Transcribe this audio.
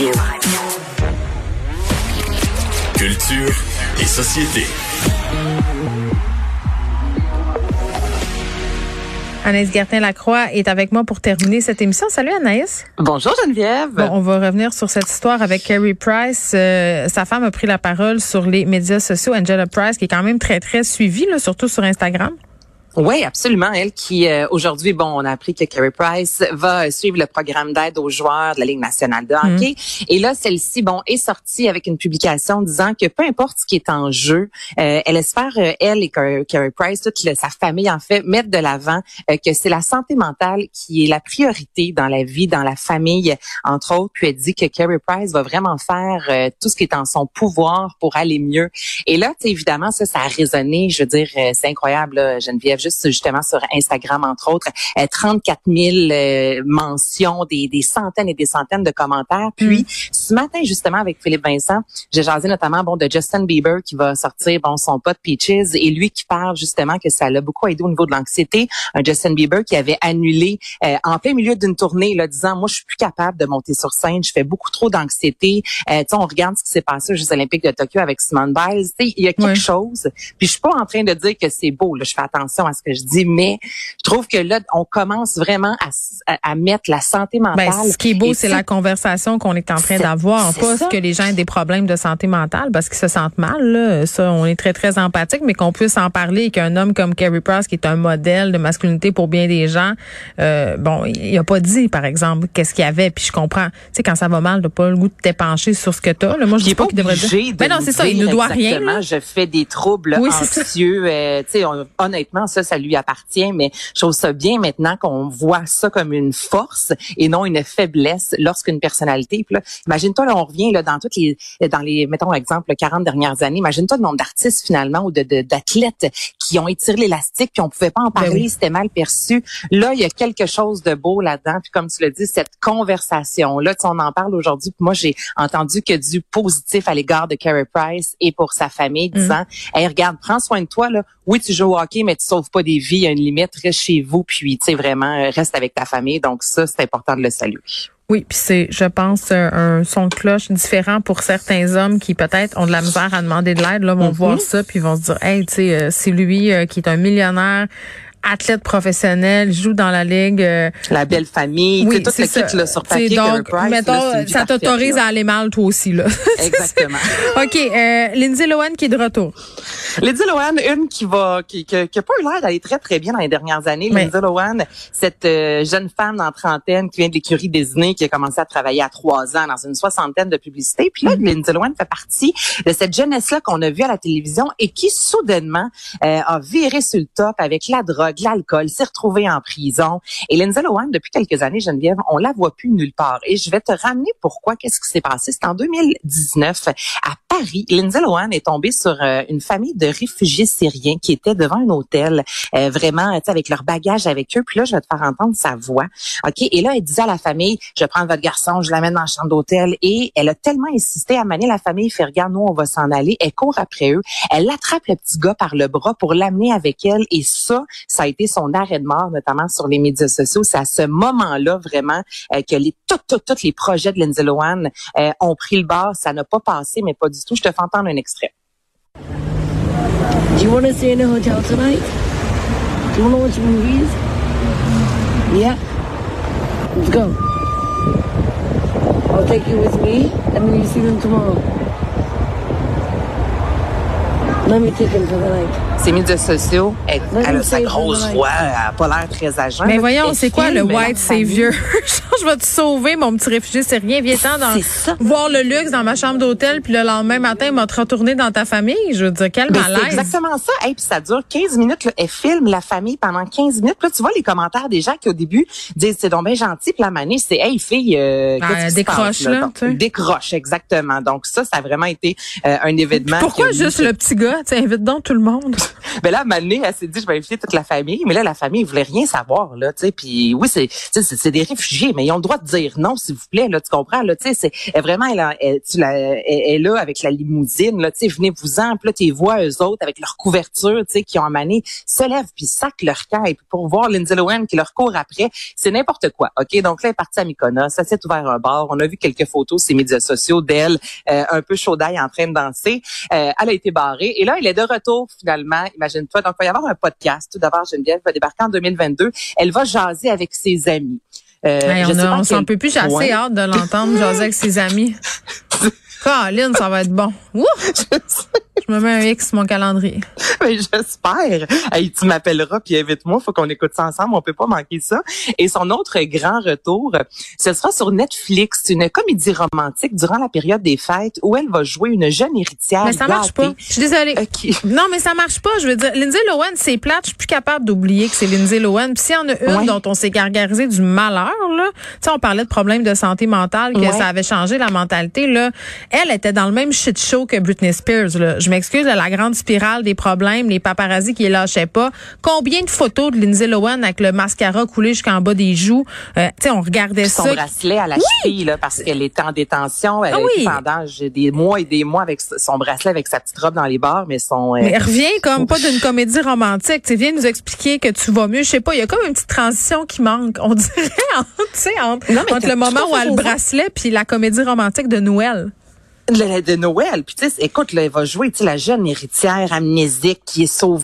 Radio. Culture et société. Anaïs Gertin-Lacroix est avec moi pour terminer cette émission. Salut Anaïs. Bonjour Geneviève. Bon, on va revenir sur cette histoire avec Carrie Price. Euh, sa femme a pris la parole sur les médias sociaux. Angela Price, qui est quand même très, très suivie, là, surtout sur Instagram. Oui, absolument. Elle qui, euh, aujourd'hui, bon, on a appris que Carey Price va suivre le programme d'aide aux joueurs de la Ligue nationale de hockey. Mhm. Et là, celle-ci, bon, est sortie avec une publication disant que peu importe ce qui est en jeu, euh, elle espère, euh, elle et Carey Price, toute sa famille, en fait, mettre de l'avant que c'est la santé mentale qui est la priorité dans la vie, dans la famille, entre autres. Puis elle dit que Carey Price va vraiment faire tout ce qui est en son pouvoir pour aller mieux. Et là, évidemment, ça, ça a résonné. Je veux dire, c'est incroyable, là, Geneviève juste justement sur Instagram, entre autres, 34 euh, 000 euh, mentions, des, des, centaines et des centaines de commentaires. Puis, mm. ce matin, justement, avec Philippe Vincent, j'ai jasé notamment bon de Justin Bieber qui va sortir bon son pote Peaches et lui qui parle justement que ça l'a beaucoup aidé au niveau de l'anxiété. Un Justin Bieber qui avait annulé euh, en plein milieu d'une tournée, là, disant moi je suis plus capable de monter sur scène, je fais beaucoup trop d'anxiété. Euh, on regarde ce qui s'est passé aux Jeux Olympiques de Tokyo avec Simone Biles. Il y a quelque chose. Puis je suis pas en train de dire que c'est beau. Là, je fais attention à ce que je dis, mais je trouve que là, on commence vraiment à, à, mettre la santé ben, mentale. ce qui est beau, c'est la conversation qu'on est en train d'avoir, pas ce que les gens aient des problèmes de santé mentale parce qu'ils se sentent mal. Là. Ça, on est très très empathique, mais qu'on puisse en parler et qu'un homme comme Carrie Price, qui est un modèle de masculinité pour bien des gens, euh, bon, il a pas dit, par exemple, qu'est-ce qu'il y avait. Puis je comprends, tu sais, quand ça va mal, de pas le goût de t'épancher sur ce que t'as. Moi, je dis pas qu'il devrait dire. Mais ben non, c'est ça, il ne doit rien. Je fais des troubles oui, anxieux. Euh, tu sais, honnêtement, ça, ça lui appartient, mais je trouve ça bien maintenant qu'on voit ça comme une force et non une faiblesse lorsqu'une personnalité. imagine-toi, là, on revient là, dans toutes les, dans les, mettons exemple, 40 dernières années. Imagine-toi le nombre d'artistes finalement ou de d'athlètes qui ont étiré l'élastique puis on pouvait pas en ben parler, c'était mal perçu. Là, il y a quelque chose de beau là-dedans. Puis comme tu l'as dit, cette conversation là, on en parle aujourd'hui. Moi, j'ai entendu que du positif à l'égard de Carey Price et pour sa famille, mm. disant, hey, regarde, prends soin de toi là. Oui, tu joues au hockey, mais tu sauves pas des vies. Il y a une limite. Reste chez vous, puis tu sais vraiment euh, reste avec ta famille. Donc ça, c'est important de le saluer. Oui, puis c'est, je pense, un son de cloche différent pour certains hommes qui peut-être ont de la misère à demander de l'aide. Là, vont mm-hmm. voir ça puis vont se dire, hey, tu sais, euh, c'est lui euh, qui est un millionnaire athlète professionnel, joue dans la ligue. Euh, la belle famille, oui, tout le kit là, sur papier. Donc, Price, mettons, ça t'autorise à aller mal toi aussi là. Exactement. ok, euh, Lindsay Lohan qui est de retour. Lindsay Lohan, une qui va, qui, qui, qui a pas eu l'air d'aller très très bien dans les dernières années. Lindsay Lohan, cette euh, jeune femme dans trentaine qui vient de l'écurie Disney, qui a commencé à travailler à trois ans dans une soixantaine de publicités. Puis là, mm. Lindsay Lohan fait partie de cette jeunesse là qu'on a vue à la télévision et qui soudainement euh, a viré sur le top avec la drogue l'alcool, s'est retrouvée en prison. Et Lindsay Lohan, depuis quelques années, Geneviève, on la voit plus nulle part. Et je vais te ramener pourquoi, qu'est-ce qui s'est passé. C'est en 2019, à Paris. Lindsay Lohan est tombée sur euh, une famille de réfugiés syriens qui étaient devant un hôtel, euh, vraiment, avec leur bagage avec eux. Puis là, je vais te faire entendre sa voix. OK? Et là, elle disait à la famille, je prends votre garçon, je l'amène dans la chambre d'hôtel. Et elle a tellement insisté à manier la famille, fait, regarde, nous, on va s'en aller. Elle court après eux. Elle attrape le petit gars par le bras pour l'amener avec elle. Et ça, ça a été son arrêt de mort, notamment sur les médias sociaux. C'est à ce moment-là vraiment euh, que les tous les projets de Lindsay Lohan euh, ont pris le bord. Ça n'a pas passé, mais pas du tout. Je te fais entendre un extrait. Do you want to stay in a hotel tonight? Do you want to watch movies? Yeah. Let's go. I'll take you with me, and then you see them tomorrow. Ses médias sociaux, elle, a sa grosse voix, elle n'a pas l'air très âgée. Mais voyons, c'est quoi le white savior? je vais te sauver, mon petit réfugié c'est rien. Viens-t'en dans voir le luxe dans ma chambre d'hôtel, puis le lendemain matin, il m'a retourné dans ta famille. Je veux dire, quel malaise. C'est exactement ça. Et puis ça dure 15 minutes. Là. Elle filme la famille pendant 15 minutes. Puis là, tu vois les commentaires des gens qui, au début, disent c'est donc bien gentil. Puis la manée, c'est Hey, fille, euh, ah, décroche, passe, là? décroche, exactement. Donc ça, ça a vraiment été euh, un événement. Pourquoi juste le petit gars? Tu invites donc tout le monde. Mais là, Mané, elle s'est dit, je vais inviter toute la famille. Mais là, la famille, ils voulait rien savoir, là, tu sais. Puis oui, c'est, c'est des réfugiés, mais ils ont le droit de dire non, s'il vous plaît, là, tu comprends, là, tu sais. C'est vraiment, elle, elle, tu la, elle, est là avec la limousine, là, tu sais, venez-vous-en. Puis là, tu vois eux autres avec leur couverture, tu sais, qui ont amené, se lèvent puis sacent leur puis pour voir Lindsay Lohan qui leur court après, c'est n'importe quoi, OK? Donc là, elle est partie à Mykonos, ça s'est ouvert un bar. On a vu quelques photos sur les médias sociaux d'elle, euh, un peu chaudaille en train de danser. Euh, elle a été barrée. Et là, elle est de retour, finalement, imagine-toi. Donc, il va y avoir un podcast. Tout d'abord, Geneviève va débarquer en 2022. Elle va jaser avec ses amis. Euh, on, s'en peut plus. J'ai assez hâte de l'entendre jaser avec ses amis. Caroline, ça va être bon. Ouh! Je me mets un X sur mon calendrier. Mais j'espère. Hey, tu m'appelleras puis invite-moi. Faut qu'on écoute ça ensemble. On peut pas manquer ça. Et son autre grand retour, ce sera sur Netflix. une comédie romantique durant la période des fêtes où elle va jouer une jeune héritière. Mais ça marche pas. Je suis désolée. Non, mais ça marche pas. Je veux dire, Lindsay Lohan, c'est plate. Je suis plus capable d'oublier que c'est Lindsay Lohan. Puis s'il y en a une dont on s'est gargarisé du malheur, là, tu sais, on parlait de problèmes de santé mentale, que ça avait changé la mentalité, là. Elle était dans le même shit show que Britney Spears, là. Je m'excuse, la grande spirale des problèmes, les paparazzis qui lâchaient pas. Combien de photos de Lindsay Lohan avec le mascara coulé jusqu'en bas des joues? Euh, tu sais, on regardait ça. Son bracelet à la cheville, là, parce qu'elle était en détention. Elle ah pendant des mois et des mois avec son bracelet, avec sa petite robe dans les bars, mais son... Euh, mais revient comme pas d'une comédie romantique. Tu viens nous expliquer que tu vas mieux. Je sais pas, il y a comme une petite transition qui manque. On dirait, entre, entre, entre le moment où elle a le bracelet puis la comédie romantique de Noël de Noël. Puis tu écoute, là, elle va jouer, tu la jeune héritière amnésique qui est sauvée